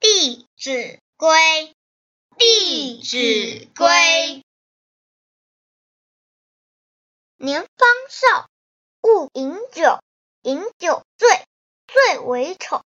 弟子规，弟子规。年方少，勿饮酒，饮酒醉最为丑。